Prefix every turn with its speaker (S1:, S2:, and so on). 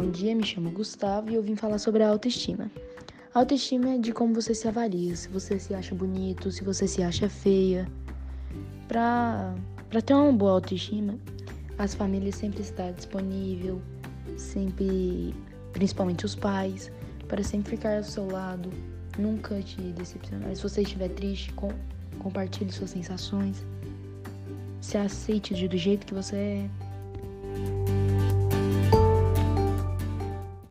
S1: Bom dia, me chamo Gustavo e eu vim falar sobre a autoestima. A autoestima é de como você se avalia, se você se acha bonito, se você se acha feia. Pra, pra ter uma boa autoestima, as famílias sempre estão disponível, sempre, principalmente os pais, para sempre ficar ao seu lado, nunca te decepcionar. Se você estiver triste, com, compartilhe suas sensações. Se aceite do jeito que você é